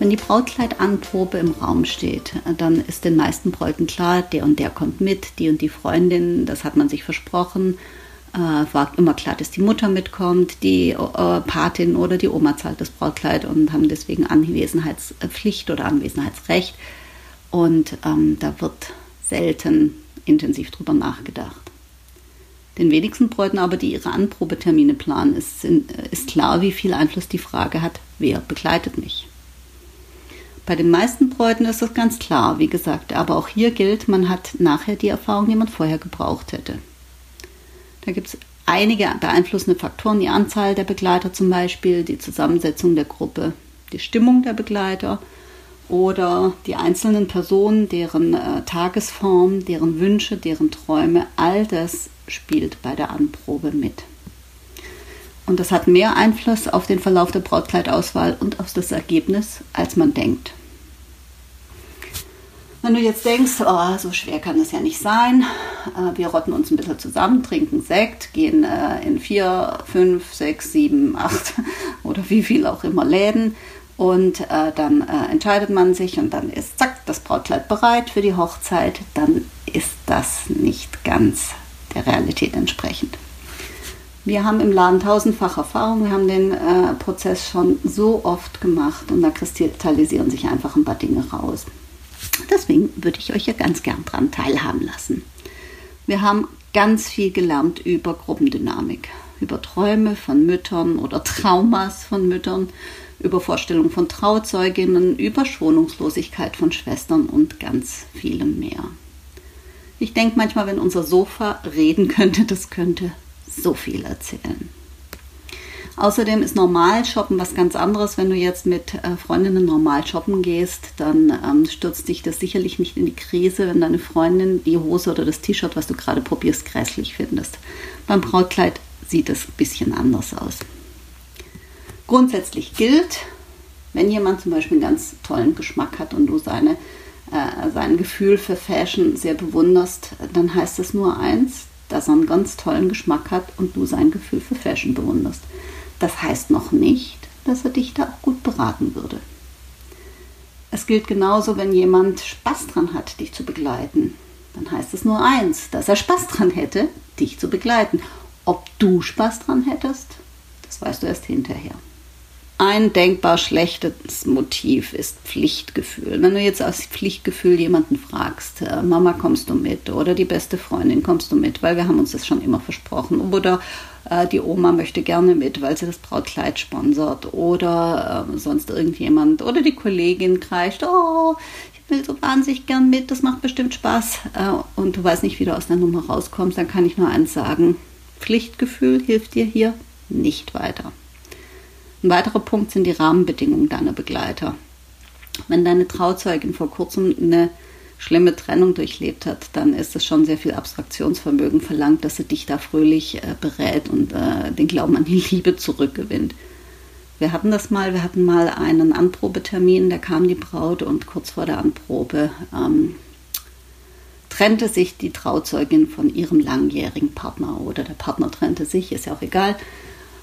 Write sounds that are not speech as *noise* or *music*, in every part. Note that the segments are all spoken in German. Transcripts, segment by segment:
Wenn die Brautkleidanprobe im Raum steht, dann ist den meisten Bräuten klar, der und der kommt mit, die und die Freundin, das hat man sich versprochen. Äh, war immer klar, dass die Mutter mitkommt, die äh, Patin oder die Oma zahlt das Brautkleid und haben deswegen Anwesenheitspflicht oder Anwesenheitsrecht. Und ähm, da wird selten intensiv drüber nachgedacht. Den wenigsten Bräuten aber, die ihre Anprobetermine planen, ist, ist klar, wie viel Einfluss die Frage hat, wer begleitet mich. Bei den meisten Bräuten ist das ganz klar, wie gesagt, aber auch hier gilt, man hat nachher die Erfahrung, die man vorher gebraucht hätte. Da gibt es einige beeinflussende Faktoren, die Anzahl der Begleiter zum Beispiel, die Zusammensetzung der Gruppe, die Stimmung der Begleiter oder die einzelnen Personen, deren äh, Tagesform, deren Wünsche, deren Träume, all das spielt bei der Anprobe mit. Und das hat mehr Einfluss auf den Verlauf der Brautkleidauswahl und auf das Ergebnis, als man denkt. Wenn du jetzt denkst, oh, so schwer kann es ja nicht sein, äh, wir rotten uns ein bisschen zusammen, trinken Sekt, gehen äh, in vier, fünf, sechs, sieben, acht *laughs* oder wie viel auch immer Läden und äh, dann entscheidet man sich und dann ist zack das Brautkleid bereit für die Hochzeit, dann ist das nicht ganz der Realität entsprechend. Wir haben im Laden tausendfach Erfahrung, wir haben den Prozess schon so oft gemacht und da kristallisieren sich einfach ein paar Dinge raus. Deswegen würde ich euch ja ganz gern daran teilhaben lassen. Wir haben ganz viel gelernt über Gruppendynamik, über Träume von Müttern oder Traumas von Müttern, über Vorstellungen von Trauzeuginnen, über Schonungslosigkeit von Schwestern und ganz vielem mehr. Ich denke manchmal, wenn unser Sofa reden *laughs* könnte, das könnte so viel erzählen. Außerdem ist normal shoppen was ganz anderes. Wenn du jetzt mit äh, Freundinnen normal shoppen gehst, dann ähm, stürzt dich das sicherlich nicht in die Krise, wenn deine Freundin die Hose oder das T-Shirt, was du gerade probierst, grässlich findest. Beim Brautkleid sieht es ein bisschen anders aus. Grundsätzlich gilt, wenn jemand zum Beispiel einen ganz tollen Geschmack hat und du seine, äh, sein Gefühl für Fashion sehr bewunderst, dann heißt es nur eins, dass er einen ganz tollen Geschmack hat und du sein Gefühl für Fashion bewunderst. Das heißt noch nicht, dass er dich da auch gut beraten würde. Es gilt genauso, wenn jemand Spaß dran hat, dich zu begleiten. Dann heißt es nur eins, dass er Spaß dran hätte, dich zu begleiten. Ob du Spaß dran hättest, das weißt du erst hinterher. Ein denkbar schlechtes Motiv ist Pflichtgefühl. Wenn du jetzt aus Pflichtgefühl jemanden fragst, äh, Mama kommst du mit oder die beste Freundin kommst du mit, weil wir haben uns das schon immer versprochen oder äh, die Oma möchte gerne mit, weil sie das Brautkleid sponsert oder äh, sonst irgendjemand oder die Kollegin kreischt, oh, ich will so wahnsinnig gern mit, das macht bestimmt Spaß äh, und du weißt nicht, wie du aus der Nummer rauskommst, dann kann ich nur eins sagen, Pflichtgefühl hilft dir hier nicht weiter. Ein weiterer Punkt sind die Rahmenbedingungen deiner Begleiter. Wenn deine Trauzeugin vor kurzem eine schlimme Trennung durchlebt hat, dann ist es schon sehr viel Abstraktionsvermögen verlangt, dass sie dich da fröhlich äh, berät und äh, den Glauben an die Liebe zurückgewinnt. Wir hatten das mal, wir hatten mal einen Anprobetermin, da kam die Braut und kurz vor der Anprobe ähm, trennte sich die Trauzeugin von ihrem langjährigen Partner oder der Partner trennte sich, ist ja auch egal.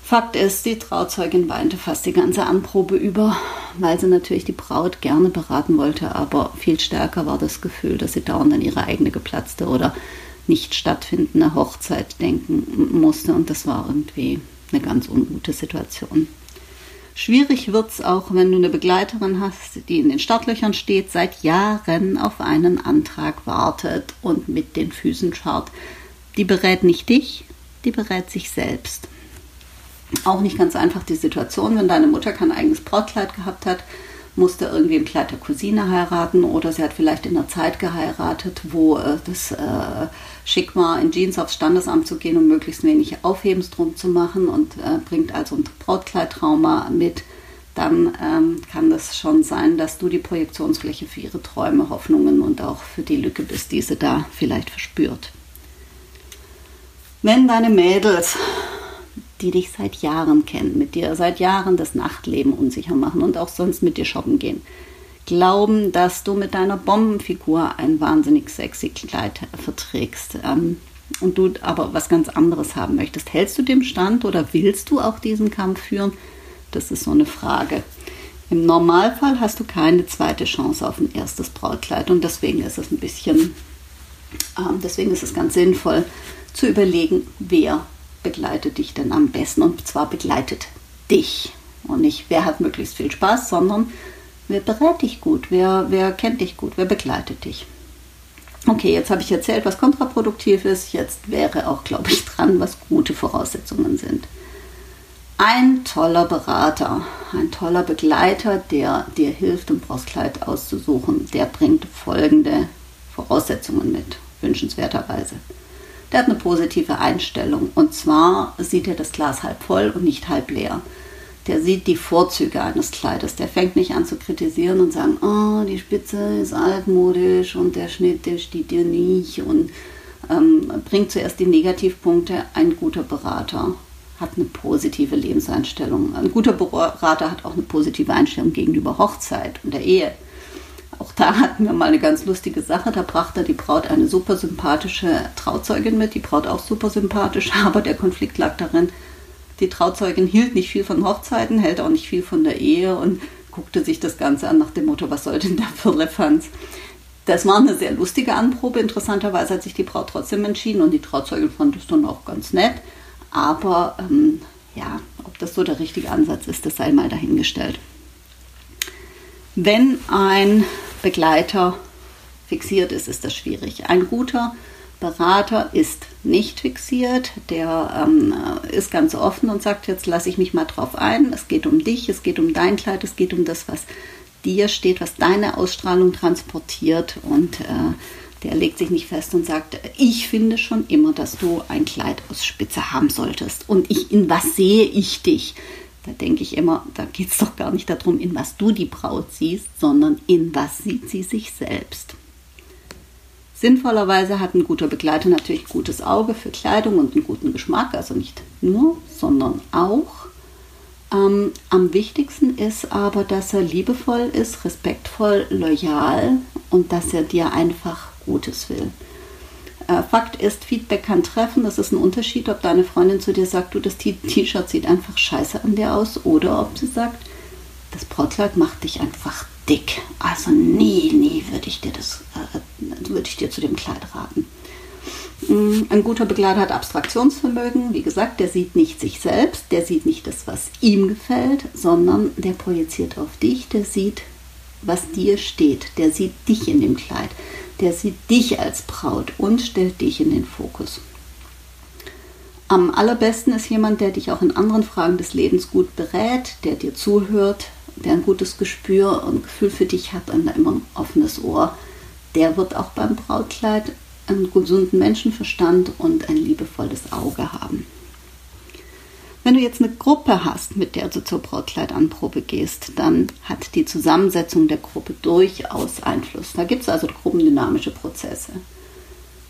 Fakt ist, die Trauzeugin weinte fast die ganze Anprobe über, weil sie natürlich die Braut gerne beraten wollte, aber viel stärker war das Gefühl, dass sie dauernd an ihre eigene geplatzte oder nicht stattfindende Hochzeit denken musste und das war irgendwie eine ganz ungute Situation. Schwierig wird es auch, wenn du eine Begleiterin hast, die in den Startlöchern steht, seit Jahren auf einen Antrag wartet und mit den Füßen schaut. Die berät nicht dich, die berät sich selbst auch nicht ganz einfach die Situation, wenn deine Mutter kein eigenes Brautkleid gehabt hat, musste irgendwie im Kleid der Cousine heiraten oder sie hat vielleicht in einer Zeit geheiratet, wo äh, das äh, schick war, in Jeans aufs Standesamt zu gehen, um möglichst wenig Aufhebens drum zu machen und äh, bringt also ein Brautkleidtrauma mit. dann ähm, kann das schon sein, dass du die Projektionsfläche für ihre Träume, Hoffnungen und auch für die Lücke bist, die sie da vielleicht verspürt. Wenn deine Mädels, die dich seit Jahren kennen, mit dir seit Jahren das Nachtleben unsicher machen und auch sonst mit dir shoppen gehen, glauben, dass du mit deiner Bombenfigur ein wahnsinnig sexy Kleid verträgst ähm, und du aber was ganz anderes haben möchtest, hältst du dem Stand oder willst du auch diesen Kampf führen? Das ist so eine Frage. Im Normalfall hast du keine zweite Chance auf ein erstes Brautkleid und deswegen ist es ein bisschen, äh, deswegen ist es ganz sinnvoll zu überlegen, wer begleitet dich denn am besten und zwar begleitet dich und nicht wer hat möglichst viel Spaß, sondern wer berät dich gut, wer, wer kennt dich gut, wer begleitet dich. Okay, jetzt habe ich erzählt, was kontraproduktiv ist. Jetzt wäre auch, glaube ich, dran, was gute Voraussetzungen sind. Ein toller Berater, ein toller Begleiter, der dir hilft, ein Brustkleid auszusuchen, der bringt folgende Voraussetzungen mit, wünschenswerterweise. Der hat eine positive Einstellung und zwar sieht er das Glas halb voll und nicht halb leer. Der sieht die Vorzüge eines Kleides. Der fängt nicht an zu kritisieren und sagen, oh, die Spitze ist altmodisch und der Schnitt, der steht dir nicht und ähm, bringt zuerst die Negativpunkte. Ein guter Berater hat eine positive Lebenseinstellung. Ein guter Berater hat auch eine positive Einstellung gegenüber Hochzeit und der Ehe. Auch da hatten wir mal eine ganz lustige Sache. Da brachte die Braut eine super sympathische Trauzeugin mit. Die Braut auch super sympathisch, *laughs* aber der Konflikt lag darin, die Trauzeugin hielt nicht viel von Hochzeiten, hält auch nicht viel von der Ehe und guckte sich das Ganze an nach dem Motto, was soll denn der Firlefanz? Das war eine sehr lustige Anprobe. Interessanterweise hat sich die Braut trotzdem entschieden und die Trauzeugin fand es dann auch ganz nett. Aber ähm, ja, ob das so der richtige Ansatz ist, das sei mal dahingestellt. Wenn ein Begleiter fixiert ist, ist das schwierig. Ein guter Berater ist nicht fixiert, der ähm, ist ganz offen und sagt, jetzt lasse ich mich mal drauf ein. Es geht um dich, es geht um dein Kleid, es geht um das, was dir steht, was deine Ausstrahlung transportiert und äh, der legt sich nicht fest und sagt, ich finde schon immer, dass du ein Kleid aus Spitze haben solltest. Und ich, in was sehe ich dich? Da denke ich immer, da geht es doch gar nicht darum, in was du die Braut siehst, sondern in was sieht sie sich selbst. Sinnvollerweise hat ein guter Begleiter natürlich ein gutes Auge für Kleidung und einen guten Geschmack, also nicht nur, sondern auch. Ähm, am wichtigsten ist aber, dass er liebevoll ist, respektvoll, loyal und dass er dir einfach Gutes will. Äh, Fakt ist, Feedback kann treffen. Das ist ein Unterschied, ob deine Freundin zu dir sagt, du, das T-Shirt sieht einfach scheiße an dir aus, oder ob sie sagt, das Brautkleid macht dich einfach dick. Also nie, nie würde ich dir das, äh, würde ich dir zu dem Kleid raten. Mm, ein guter Begleiter hat Abstraktionsvermögen. Wie gesagt, der sieht nicht sich selbst, der sieht nicht das, was ihm gefällt, sondern der projiziert auf dich, der sieht, was dir steht, der sieht dich in dem Kleid der sieht dich als Braut und stellt dich in den Fokus. Am allerbesten ist jemand, der dich auch in anderen Fragen des Lebens gut berät, der dir zuhört, der ein gutes Gespür und Gefühl für dich hat und immer ein offenes Ohr. Der wird auch beim Brautkleid einen gesunden Menschenverstand und ein liebevolles Auge haben. Wenn du jetzt eine Gruppe hast, mit der du zur Brautkleidanprobe gehst, dann hat die Zusammensetzung der Gruppe durchaus Einfluss. Da gibt es also gruppendynamische Prozesse.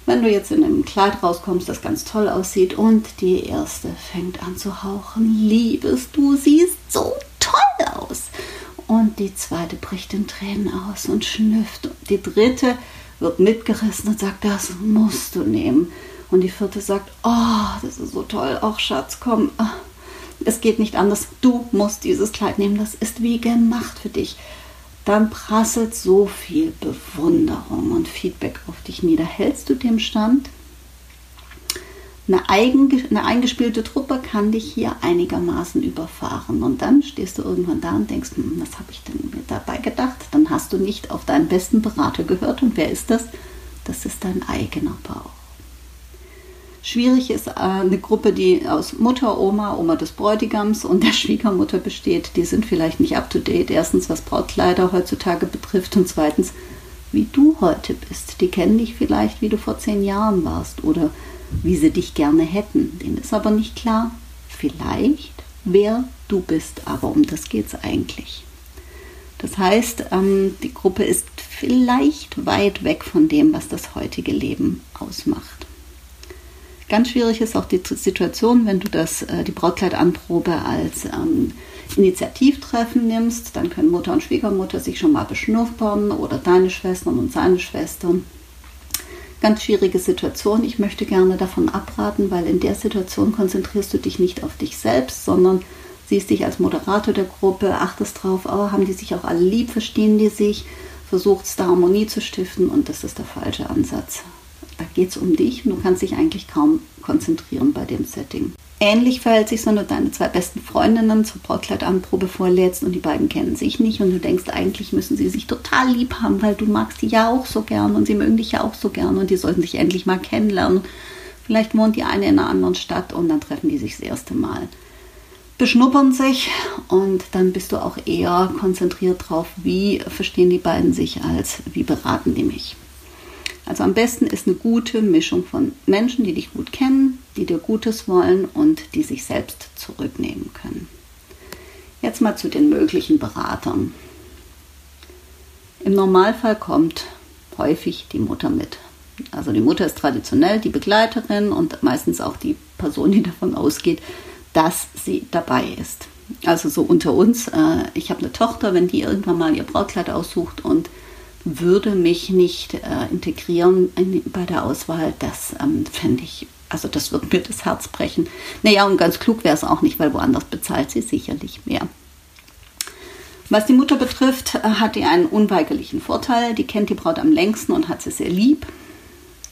Wenn du jetzt in einem Kleid rauskommst, das ganz toll aussieht und die erste fängt an zu hauchen, liebes, du siehst so toll aus. Und die zweite bricht in Tränen aus und schnüfft. Die dritte wird mitgerissen und sagt, das musst du nehmen. Und die vierte sagt, oh, das ist so toll, ach Schatz, komm, ah, es geht nicht anders, du musst dieses Kleid nehmen, das ist wie gemacht für dich. Dann prasselt so viel Bewunderung und Feedback auf dich nieder. Hältst du dem Stand? Eine, eigen, eine eingespielte Truppe kann dich hier einigermaßen überfahren. Und dann stehst du irgendwann da und denkst, hm, was habe ich denn mir dabei gedacht? Dann hast du nicht auf deinen besten Berater gehört. Und wer ist das? Das ist dein eigener Bauch. Schwierig ist äh, eine Gruppe, die aus Mutter, Oma, Oma des Bräutigams und der *laughs* Schwiegermutter besteht. Die sind vielleicht nicht up-to-date. Erstens, was Brautkleider heutzutage betrifft und zweitens, wie du heute bist. Die kennen dich vielleicht, wie du vor zehn Jahren warst oder wie sie dich gerne hätten. Denen ist aber nicht klar, vielleicht, wer du bist, aber um das geht es eigentlich. Das heißt, ähm, die Gruppe ist vielleicht weit weg von dem, was das heutige Leben ausmacht. Ganz schwierig ist auch die Situation, wenn du das, äh, die Brautkleidanprobe als ähm, Initiativtreffen nimmst, dann können Mutter und Schwiegermutter sich schon mal beschnuppern oder deine Schwestern und seine Schwestern. Ganz schwierige Situation. Ich möchte gerne davon abraten, weil in der Situation konzentrierst du dich nicht auf dich selbst, sondern siehst dich als Moderator der Gruppe, achtest drauf, oh, haben die sich auch alle lieb, verstehen die sich, versuchst da Harmonie zu stiften und das ist der falsche Ansatz. Da geht es um dich und du kannst dich eigentlich kaum konzentrieren bei dem Setting. Ähnlich verhält sich, wenn du deine zwei besten Freundinnen zur Brautkleidanprobe vorlädst und die beiden kennen sich nicht und du denkst, eigentlich müssen sie sich total lieb haben, weil du magst die ja auch so gern und sie mögen dich ja auch so gern und die sollten sich endlich mal kennenlernen. Vielleicht wohnt die eine in einer anderen Stadt und dann treffen die sich das erste Mal. Beschnuppern sich und dann bist du auch eher konzentriert drauf, wie verstehen die beiden sich als wie beraten die mich. Also am besten ist eine gute Mischung von Menschen, die dich gut kennen, die dir Gutes wollen und die sich selbst zurücknehmen können. Jetzt mal zu den möglichen Beratern. Im Normalfall kommt häufig die Mutter mit. Also die Mutter ist traditionell die Begleiterin und meistens auch die Person, die davon ausgeht, dass sie dabei ist. Also so unter uns, äh, ich habe eine Tochter, wenn die irgendwann mal ihr Brautkleid aussucht und würde mich nicht äh, integrieren in, bei der Auswahl. Das ähm, fände ich, also das würde mir das Herz brechen. Naja, und ganz klug wäre es auch nicht, weil woanders bezahlt sie sicherlich mehr. Was die Mutter betrifft, äh, hat die einen unweigerlichen Vorteil. Die kennt die Braut am längsten und hat sie sehr lieb.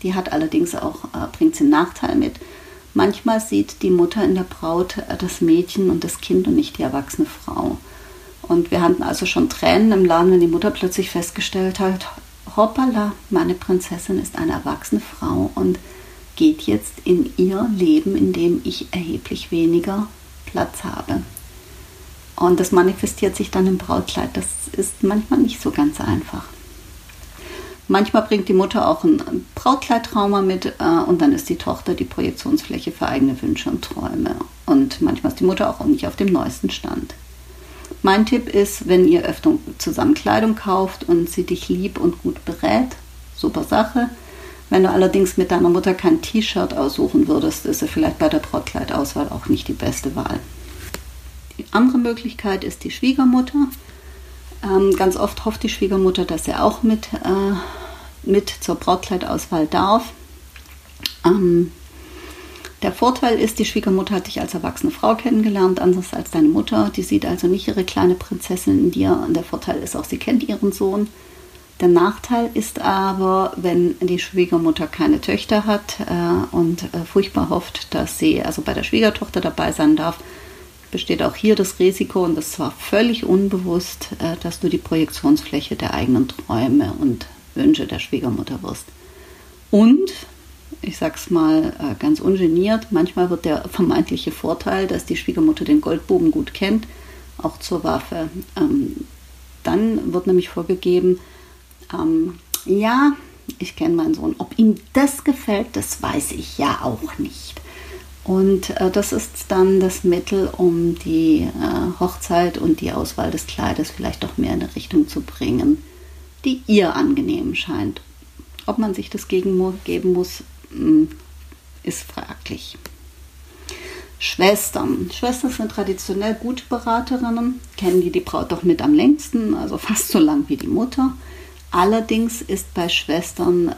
Die hat allerdings auch, äh, bringt sie einen Nachteil mit. Manchmal sieht die Mutter in der Braut äh, das Mädchen und das Kind und nicht die erwachsene Frau. Und wir hatten also schon Tränen im Laden, wenn die Mutter plötzlich festgestellt hat, hoppala, meine Prinzessin ist eine erwachsene Frau und geht jetzt in ihr Leben, in dem ich erheblich weniger Platz habe. Und das manifestiert sich dann im Brautkleid. Das ist manchmal nicht so ganz einfach. Manchmal bringt die Mutter auch ein Brautkleidtrauma mit äh, und dann ist die Tochter die Projektionsfläche für eigene Wünsche und Träume. Und manchmal ist die Mutter auch nicht auf dem neuesten Stand. Mein Tipp ist, wenn ihr öfter zusammen Kleidung kauft und sie dich lieb und gut berät, super Sache. Wenn du allerdings mit deiner Mutter kein T-Shirt aussuchen würdest, ist sie vielleicht bei der Brautkleidauswahl auch nicht die beste Wahl. Die andere Möglichkeit ist die Schwiegermutter. Ähm, ganz oft hofft die Schwiegermutter, dass sie auch mit, äh, mit zur Brautkleidauswahl darf. Ähm, der Vorteil ist, die Schwiegermutter hat dich als erwachsene Frau kennengelernt, anders als deine Mutter. Die sieht also nicht ihre kleine Prinzessin in dir. Und der Vorteil ist auch, sie kennt ihren Sohn. Der Nachteil ist aber, wenn die Schwiegermutter keine Töchter hat äh, und äh, furchtbar hofft, dass sie also bei der Schwiegertochter dabei sein darf, besteht auch hier das Risiko, und das war völlig unbewusst, äh, dass du die Projektionsfläche der eigenen Träume und Wünsche der Schwiegermutter wirst. Und ich sag's mal äh, ganz ungeniert, manchmal wird der vermeintliche Vorteil, dass die Schwiegermutter den Goldbogen gut kennt, auch zur Waffe. Ähm, dann wird nämlich vorgegeben, ähm, ja, ich kenne meinen Sohn. Ob ihm das gefällt, das weiß ich ja auch nicht. Und äh, das ist dann das Mittel, um die äh, Hochzeit und die Auswahl des Kleides vielleicht doch mehr in eine Richtung zu bringen, die ihr angenehm scheint. Ob man sich das geben muss, ist fraglich. Schwestern. Schwestern sind traditionell gute Beraterinnen, kennen die die Braut doch mit am längsten, also fast so lang wie die Mutter. Allerdings ist bei Schwestern äh,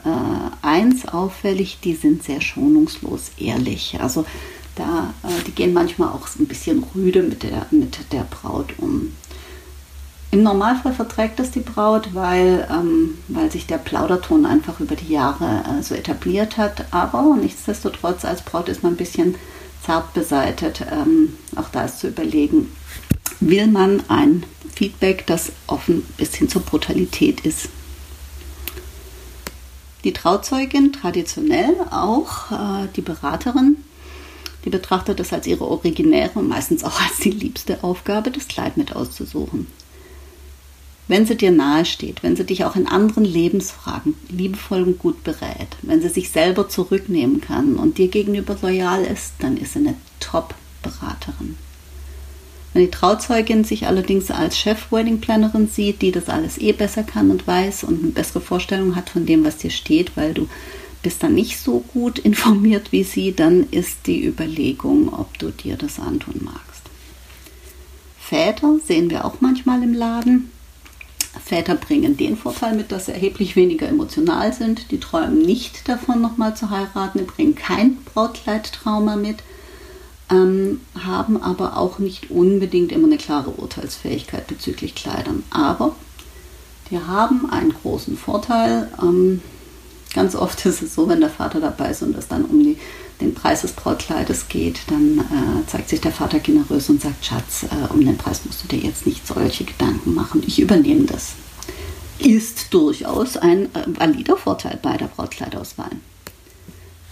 eins auffällig, die sind sehr schonungslos ehrlich. Also da, äh, die gehen manchmal auch ein bisschen rüde mit der, mit der Braut um. Im Normalfall verträgt das die Braut, weil, ähm, weil sich der Plauderton einfach über die Jahre äh, so etabliert hat. Aber nichtsdestotrotz, als Braut ist man ein bisschen zart beseitet. Ähm, auch da ist zu überlegen, will man ein Feedback, das offen bis hin zur Brutalität ist. Die Trauzeugin, traditionell auch äh, die Beraterin, die betrachtet es als ihre originäre und meistens auch als die liebste Aufgabe, das Kleid mit auszusuchen wenn sie dir nahe steht, wenn sie dich auch in anderen Lebensfragen liebevoll und gut berät, wenn sie sich selber zurücknehmen kann und dir gegenüber loyal ist, dann ist sie eine Top-Beraterin. Wenn die Trauzeugin sich allerdings als Chef-Wedding-Plannerin sieht, die das alles eh besser kann und weiß und eine bessere Vorstellung hat von dem, was dir steht, weil du bist dann nicht so gut *laughs* informiert wie sie, dann ist die Überlegung, ob du dir das antun magst. Väter sehen wir auch manchmal im Laden. Väter bringen den Vorteil mit, dass sie erheblich weniger emotional sind. Die träumen nicht davon, nochmal zu heiraten. Die bringen kein Brautkleidtrauma mit, ähm, haben aber auch nicht unbedingt immer eine klare Urteilsfähigkeit bezüglich Kleidern. Aber die haben einen großen Vorteil. Ähm, ganz oft *laughs* ist es so, wenn der Vater dabei ist und es dann um die, den Preis des Brautkleides geht, dann äh, zeigt sich der Vater generös und sagt, Schatz, äh, um den Preis musst du dir jetzt nicht solche Gedanken machen. Ich übernehme das. Ist durchaus ein äh, valider Vorteil bei der Brautkleidauswahl.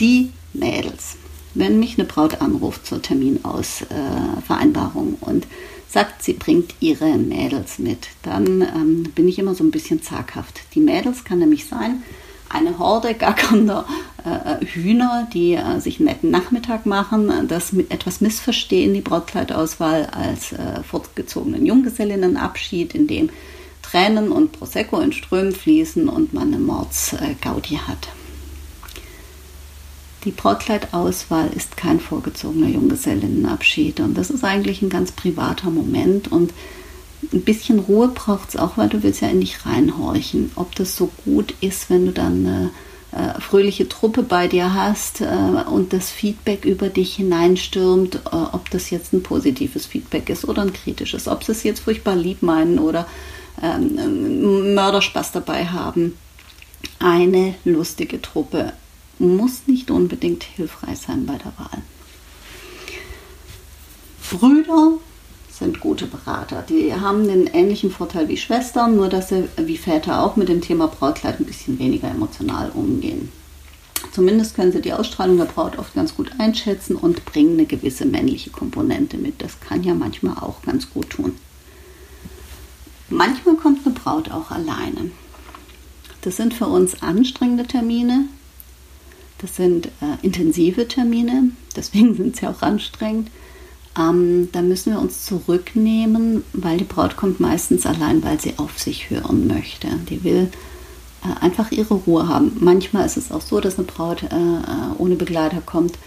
Die Mädels. Wenn mich eine Braut anruft zur Terminausvereinbarung äh, und sagt, sie bringt ihre Mädels mit, dann ähm, bin ich immer so ein bisschen zaghaft. Die Mädels kann nämlich sein, eine Horde gackernder äh, Hühner, die äh, sich einen netten Nachmittag machen, das etwas missverstehen, die Brautkleidauswahl als äh, fortgezogenen Junggesellinnenabschied, in dem Tränen und Prosecco in Strömen fließen und man eine Mordsgaudi hat. Die Brautkleidauswahl ist kein vorgezogener Junggesellinnenabschied und das ist eigentlich ein ganz privater Moment und ein bisschen Ruhe braucht es auch, weil du willst ja in dich reinhorchen, ob das so gut ist, wenn du dann eine äh, fröhliche Truppe bei dir hast äh, und das Feedback über dich hineinstürmt, äh, ob das jetzt ein positives Feedback ist oder ein kritisches, ob sie es jetzt furchtbar lieb meinen oder ähm, Mörderspaß dabei haben. Eine lustige Truppe muss nicht unbedingt hilfreich sein bei der Wahl. Brüder sind gute Berater. Die haben den ähnlichen Vorteil wie Schwestern, nur dass sie wie Väter auch mit dem Thema Brautkleid ein bisschen weniger emotional umgehen. Zumindest können sie die Ausstrahlung der Braut oft ganz gut einschätzen und bringen eine gewisse männliche Komponente mit. Das kann ja manchmal auch ganz gut tun. Manchmal kommt eine Braut auch alleine. Das sind für uns anstrengende Termine. Das sind äh, intensive Termine. Deswegen *laughs* sind sie auch anstrengend. Ähm, da müssen wir uns zurücknehmen, weil die Braut kommt meistens allein, weil sie auf sich hören möchte. Die will äh, einfach ihre Ruhe haben. Manchmal ist es auch so, dass eine Braut äh, äh ohne Begleiter kommt,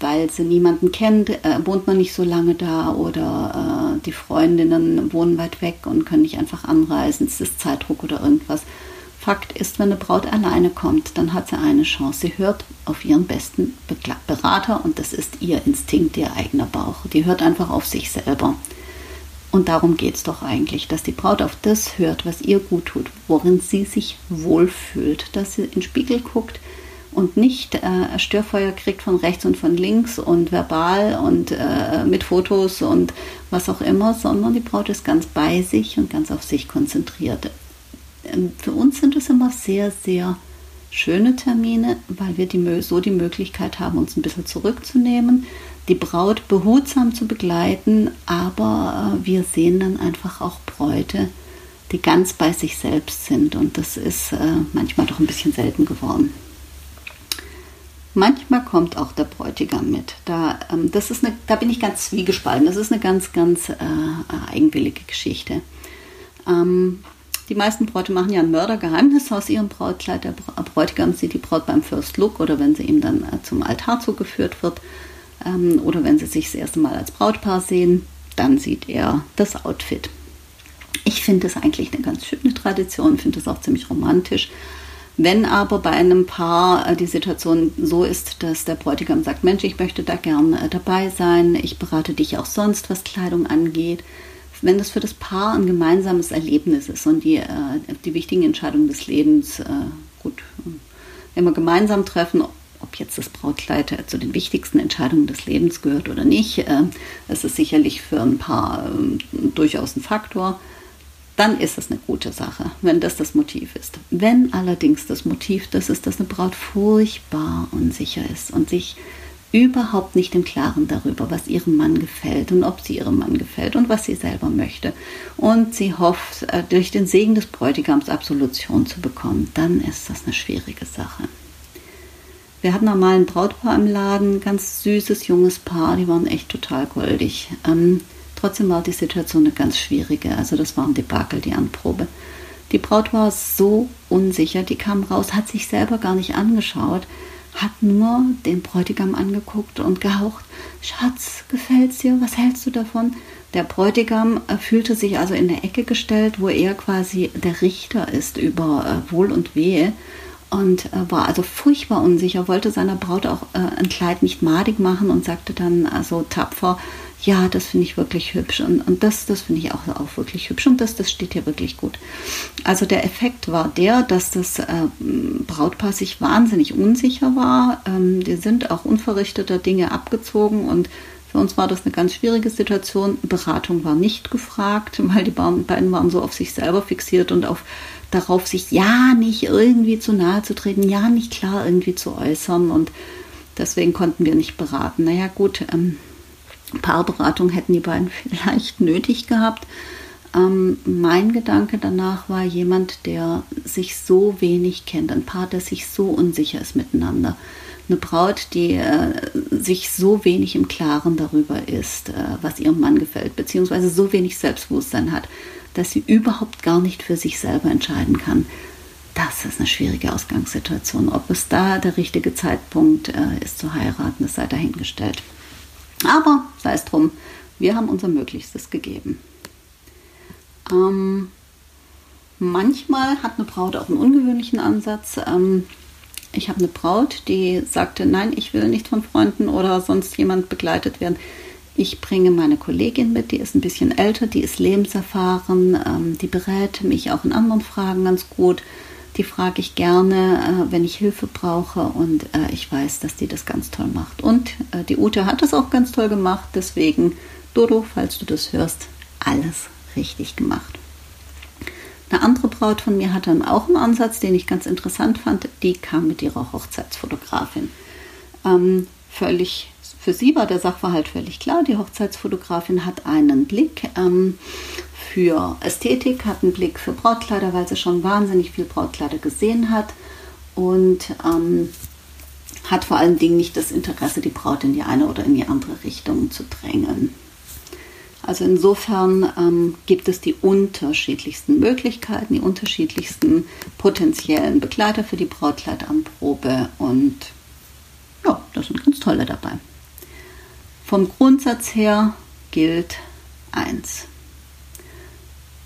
weil sie niemanden kennt, äh, wohnt man nicht so lange da oder äh, die Freundinnen wohnen weit weg und können nicht einfach anreisen. Es ist Zeitdruck oder irgendwas. Fakt ist, wenn eine Braut alleine kommt, dann hat sie eine Chance. Sie hört auf ihren besten Berater und das ist ihr Instinkt, ihr eigener Bauch. Die hört einfach auf sich selber. Und darum geht es doch eigentlich, dass die Braut auf das hört, was ihr gut tut, worin sie sich wohlfühlt, dass sie in den Spiegel guckt und nicht äh, Störfeuer kriegt von rechts und von links und verbal und äh, mit Fotos und was auch immer, sondern die Braut ist ganz bei sich und ganz auf sich konzentriert. Ähm, für uns sind es immer sehr, sehr schöne Termine, weil wir die, so die Möglichkeit haben, uns ein bisschen zurückzunehmen, die Braut behutsam zu begleiten, aber äh, wir sehen dann einfach auch Bräute, die ganz bei sich selbst sind und das ist äh, manchmal doch ein bisschen selten geworden. Manchmal kommt auch der Bräutigam mit. Da, ähm, das ist eine, da bin ich ganz zwiegespalten. Das ist eine ganz, ganz äh, eigenwillige Geschichte. Ähm, die meisten Bräute machen ja ein Mördergeheimnis aus ihrem Brautkleid. Der Bräutigam sieht die Braut beim First Look oder wenn sie ihm dann äh, zum Altar zugeführt wird ähm, oder wenn sie sich das erste Mal als Brautpaar sehen, dann sieht er das Outfit. Ich finde das eigentlich eine ganz schöne Tradition, finde das auch ziemlich romantisch. Wenn aber bei einem Paar äh, die Situation so ist, dass der Bräutigam sagt, Mensch, ich möchte da gern äh, dabei sein, ich berate dich auch sonst, was Kleidung angeht, wenn das für das Paar ein gemeinsames Erlebnis ist und die, äh, die wichtigen Entscheidungen des Lebens äh, gut immer gemeinsam treffen, ob jetzt das Brautkleid zu den wichtigsten Entscheidungen des Lebens gehört oder nicht, äh, es ist sicherlich für ein Paar äh, durchaus ein Faktor, dann ist es eine gute Sache, wenn das das Motiv ist. Wenn allerdings das Motiv das ist, dass eine Braut furchtbar unsicher ist und sich überhaupt nicht im Klaren darüber, was ihrem Mann gefällt und ob sie ihrem Mann gefällt und was sie selber möchte. Und sie hofft, äh, durch den Segen des Bräutigams Absolution zu bekommen. Dann ist das eine schwierige Sache. Wir hatten einmal ein Brautpaar im Laden, ganz süßes junges Paar, die waren echt total goldig. Ähm, trotzdem war die Situation eine ganz schwierige. Also das war ein Debakel, die Anprobe. Die Braut war so unsicher, die kam raus, hat sich selber gar nicht angeschaut, hat nur den Bräutigam angeguckt und gehaucht, Schatz, gefällt's dir, was hältst du davon? Der Bräutigam äh, fühlte sich also in der Ecke gestellt, wo er quasi der Richter ist über äh, Wohl und Wehe und äh, war also furchtbar unsicher, wollte seiner Braut auch ein Kleid nicht madig machen und sagte dann also tapfer, ja, das finde ich wirklich hübsch und, und das, das finde ich auch, auch wirklich hübsch und das, das steht hier wirklich gut. Also der Effekt war der, dass das äh, Brautpaar sich wahnsinnig unsicher war. Ähm, die sind auch unverrichteter Dinge abgezogen und für uns war das eine ganz schwierige Situation. Beratung war nicht gefragt, weil die beiden waren so auf sich selber fixiert und auf darauf, sich ja nicht irgendwie zu nahe zu treten, ja nicht klar irgendwie zu äußern und deswegen konnten wir nicht beraten. Naja gut, ähm, Paarberatung hätten die beiden vielleicht nötig gehabt. Ähm, mein Gedanke danach war jemand, der sich so wenig kennt, ein Paar, das sich so unsicher ist miteinander. Eine Braut, die äh, sich so wenig im Klaren darüber ist, äh, was ihrem Mann gefällt, beziehungsweise so wenig Selbstbewusstsein hat, dass sie überhaupt gar nicht für sich selber entscheiden kann. Das ist eine schwierige Ausgangssituation. Ob es da der richtige Zeitpunkt äh, ist zu heiraten, das sei dahingestellt. Aber sei es drum, wir haben unser Möglichstes gegeben. Ähm, manchmal hat eine Braut auch einen ungewöhnlichen Ansatz. Ähm, ich habe eine Braut, die sagte, nein, ich will nicht von Freunden oder sonst jemand begleitet werden. Ich bringe meine Kollegin mit, die ist ein bisschen älter, die ist lebenserfahren, ähm, die berät mich auch in anderen Fragen ganz gut. Die frage ich gerne, äh, wenn ich Hilfe brauche und äh, ich weiß, dass die das ganz toll macht. Und äh, die Ute hat das auch ganz toll gemacht, deswegen, Dodo, falls du das hörst, alles richtig gemacht. Eine andere Braut von mir hatte dann auch einen Ansatz, den ich ganz interessant fand. Die kam mit ihrer Hochzeitsfotografin. Ähm, völlig, für sie war der Sachverhalt völlig klar. Die Hochzeitsfotografin hat einen Blick ähm, für Ästhetik, hat einen Blick für Brautkleider, weil sie schon wahnsinnig viel Brautkleider gesehen hat und ähm, hat vor allen Dingen nicht das Interesse, die Braut in die eine oder in die andere Richtung zu drängen. Also insofern ähm, gibt es die unterschiedlichsten Möglichkeiten, die unterschiedlichsten potenziellen Begleiter für die Brautkleidanprobe und ja, das sind ganz tolle dabei. Vom Grundsatz her gilt eins: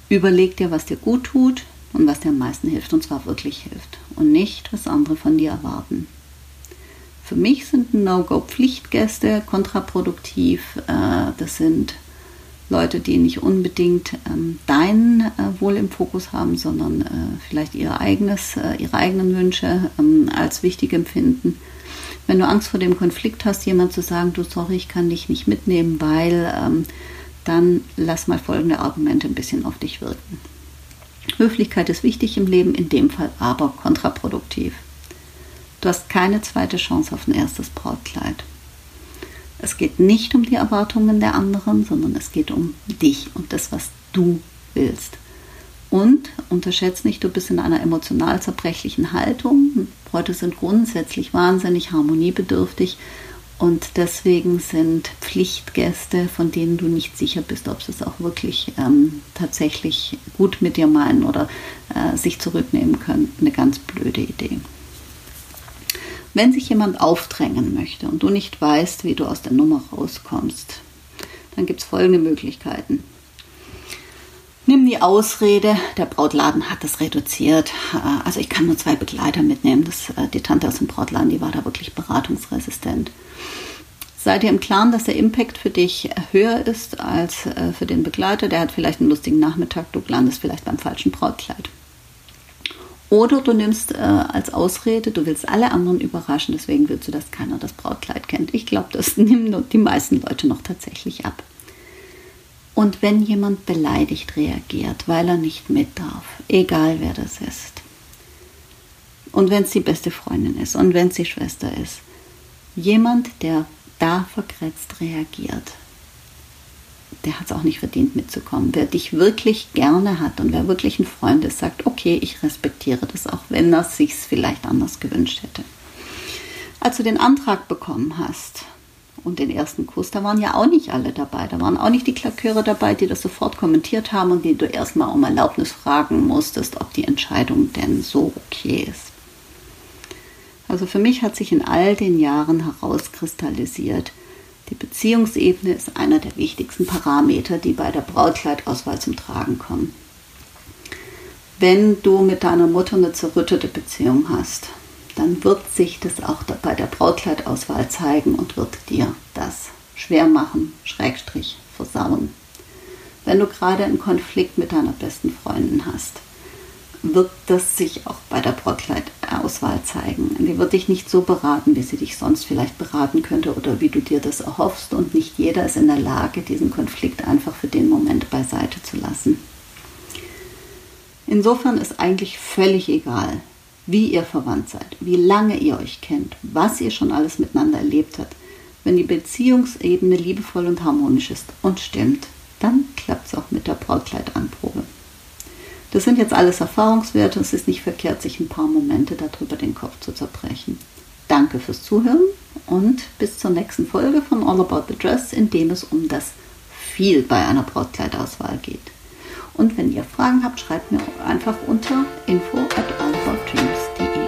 Überleg dir, was dir gut tut und was dir am meisten hilft, und zwar wirklich hilft und nicht, was andere von dir erwarten. Für mich sind No-Go-Pflichtgäste kontraproduktiv. Äh, das sind Leute, die nicht unbedingt ähm, dein äh, Wohl im Fokus haben, sondern äh, vielleicht ihr eigenes, ihre eigenen Wünsche ähm, als wichtig empfinden. Wenn du Angst vor dem Konflikt hast, jemand zu sagen, du sorry, ich kann dich nicht mitnehmen, weil ähm, dann lass mal folgende Argumente ein bisschen auf dich wirken. Höflichkeit ist wichtig im Leben, in dem Fall aber kontraproduktiv. Du hast keine zweite Chance auf ein erstes Brautkleid. Es geht nicht um die Erwartungen der anderen, sondern es geht um dich und das, was du willst. Und unterschätze nicht, du bist in einer emotional zerbrechlichen Haltung. Bräute sind grundsätzlich wahnsinnig harmoniebedürftig und deswegen sind Pflichtgäste, von denen du nicht sicher bist, ob sie es auch wirklich ähm, tatsächlich gut mit dir meinen oder äh, sich zurücknehmen können, eine ganz blöde Idee. Wenn sich jemand aufdrängen möchte und du nicht weißt, wie du aus der Nummer rauskommst, dann gibt es folgende Möglichkeiten. Nimm die Ausrede, der Brautladen hat das reduziert. Äh, also ich kann nur zwei Begleiter mitnehmen. Das, äh, die Tante aus dem Brautladen, die war da wirklich beratungsresistent. Sei dir im Klaren, dass der Impact für dich höher ist als äh, für den Begleiter. Der hat vielleicht einen lustigen Nachmittag, du landest vielleicht beim falschen Brautkleid. Oder du nimmst äh, als Ausrede, du willst alle anderen überraschen, deswegen willst du, dass keiner das Brautkleid kennt. Ich glaube, das *laughs* nehmen die meisten Leute noch tatsächlich ab. Und wenn jemand beleidigt reagiert, weil er nicht mit darf, egal wer das ist, und wenn es die beste Freundin ist und wenn es die Schwester ist, jemand, der da verkretzt reagiert, der hat es auch nicht verdient mitzukommen. Wer dich wirklich gerne hat und wer wirklich ein Freund ist, sagt, okay, ich respektiere das, auch wenn er sich vielleicht anders gewünscht hätte. Als du den Antrag bekommen hast, und den ersten Kuss, da waren ja auch nicht alle dabei. Da waren auch nicht die Klaköre dabei, die das sofort kommentiert haben und die du erstmal um Erlaubnis fragen musstest, ob die Entscheidung denn so okay ist. Also für mich hat sich in all den Jahren herauskristallisiert, die Beziehungsebene ist einer der wichtigsten Parameter, die bei der Brautkleidauswahl zum Tragen kommen. Wenn du mit deiner Mutter eine zerrüttete Beziehung hast, dann wird sich das auch bei der Brautkleidauswahl zeigen und wird dir das schwer machen, Schrägstrich versauen. Wenn du gerade einen Konflikt mit deiner besten Freundin hast, wird das sich auch bei der Brautkleidauswahl zeigen. Die wird dich nicht so beraten, wie sie dich sonst vielleicht beraten könnte oder wie du dir das erhoffst und nicht jeder ist in der Lage, diesen Konflikt einfach für den Moment beiseite zu lassen. Insofern ist eigentlich völlig egal, wie ihr verwandt seid, wie lange ihr euch kennt, was ihr schon alles miteinander erlebt habt. Wenn die Beziehungsebene liebevoll und harmonisch ist und stimmt, dann klappt es auch mit der Brautkleidanprobe. Das sind jetzt alles Erfahrungswerte. Es ist nicht verkehrt, sich ein paar Momente darüber den Kopf zu zerbrechen. Danke fürs Zuhören und bis zur nächsten Folge von All About the Dress, in dem es um das viel bei einer Brautkleidauswahl geht. Und wenn ihr Fragen habt, schreibt mir einfach unter info at allboardtreams.de.